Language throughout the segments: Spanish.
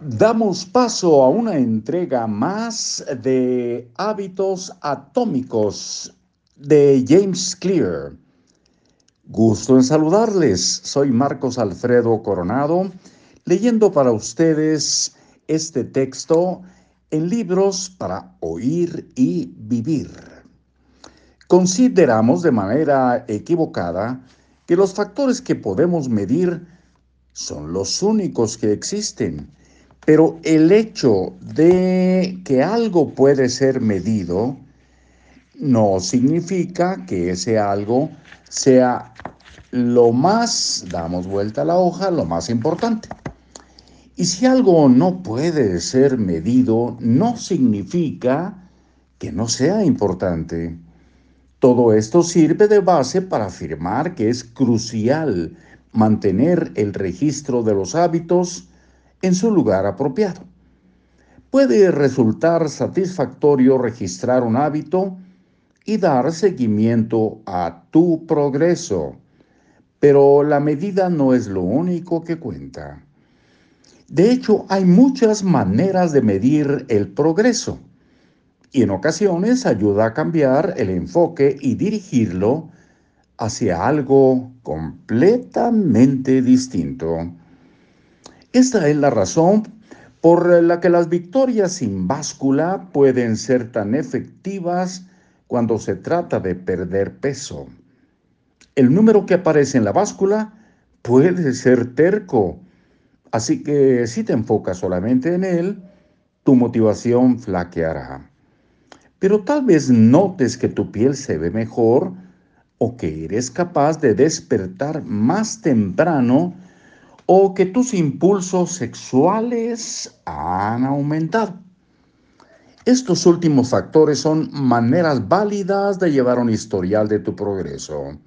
Damos paso a una entrega más de hábitos atómicos de James Clear. Gusto en saludarles. Soy Marcos Alfredo Coronado, leyendo para ustedes este texto en libros para oír y vivir. Consideramos de manera equivocada que los factores que podemos medir son los únicos que existen pero el hecho de que algo puede ser medido no significa que ese algo sea lo más, damos vuelta a la hoja, lo más importante. Y si algo no puede ser medido, no significa que no sea importante. Todo esto sirve de base para afirmar que es crucial mantener el registro de los hábitos, en su lugar apropiado. Puede resultar satisfactorio registrar un hábito y dar seguimiento a tu progreso, pero la medida no es lo único que cuenta. De hecho, hay muchas maneras de medir el progreso y en ocasiones ayuda a cambiar el enfoque y dirigirlo hacia algo completamente distinto. Esta es la razón por la que las victorias sin báscula pueden ser tan efectivas cuando se trata de perder peso. El número que aparece en la báscula puede ser terco, así que si te enfocas solamente en él, tu motivación flaqueará. Pero tal vez notes que tu piel se ve mejor o que eres capaz de despertar más temprano o que tus impulsos sexuales han aumentado. Estos últimos factores son maneras válidas de llevar un historial de tu progreso.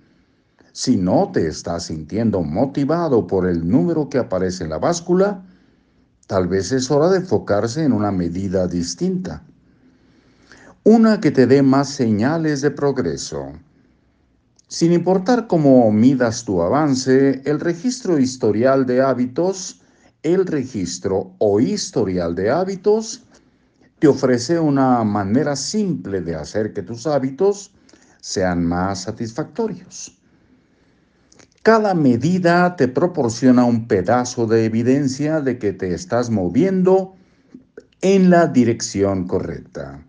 Si no te estás sintiendo motivado por el número que aparece en la báscula, tal vez es hora de enfocarse en una medida distinta. Una que te dé más señales de progreso. Sin importar cómo midas tu avance, el registro historial de hábitos, el registro o historial de hábitos, te ofrece una manera simple de hacer que tus hábitos sean más satisfactorios. Cada medida te proporciona un pedazo de evidencia de que te estás moviendo en la dirección correcta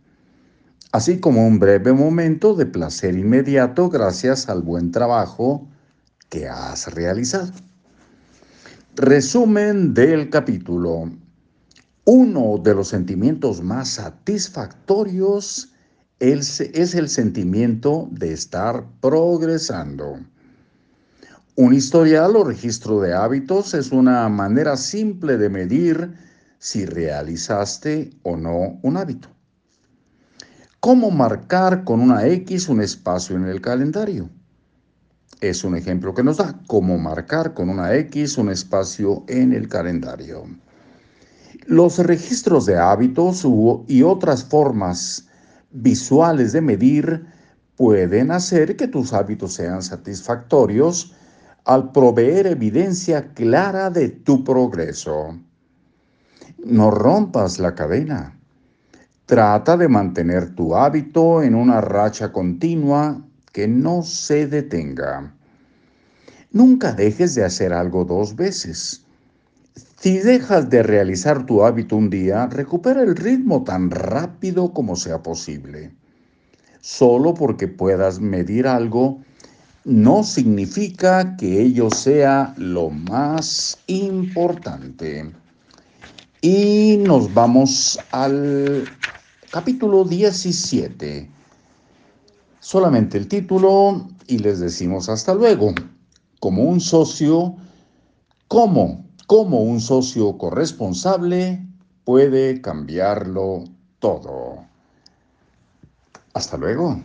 así como un breve momento de placer inmediato gracias al buen trabajo que has realizado. Resumen del capítulo. Uno de los sentimientos más satisfactorios es el sentimiento de estar progresando. Un historial o registro de hábitos es una manera simple de medir si realizaste o no un hábito. ¿Cómo marcar con una X un espacio en el calendario? Es un ejemplo que nos da cómo marcar con una X un espacio en el calendario. Los registros de hábitos y otras formas visuales de medir pueden hacer que tus hábitos sean satisfactorios al proveer evidencia clara de tu progreso. No rompas la cadena. Trata de mantener tu hábito en una racha continua que no se detenga. Nunca dejes de hacer algo dos veces. Si dejas de realizar tu hábito un día, recupera el ritmo tan rápido como sea posible. Solo porque puedas medir algo no significa que ello sea lo más importante. Y nos vamos al capítulo 17. Solamente el título y les decimos hasta luego. Como un socio, ¿cómo? Como un socio corresponsable puede cambiarlo todo. Hasta luego.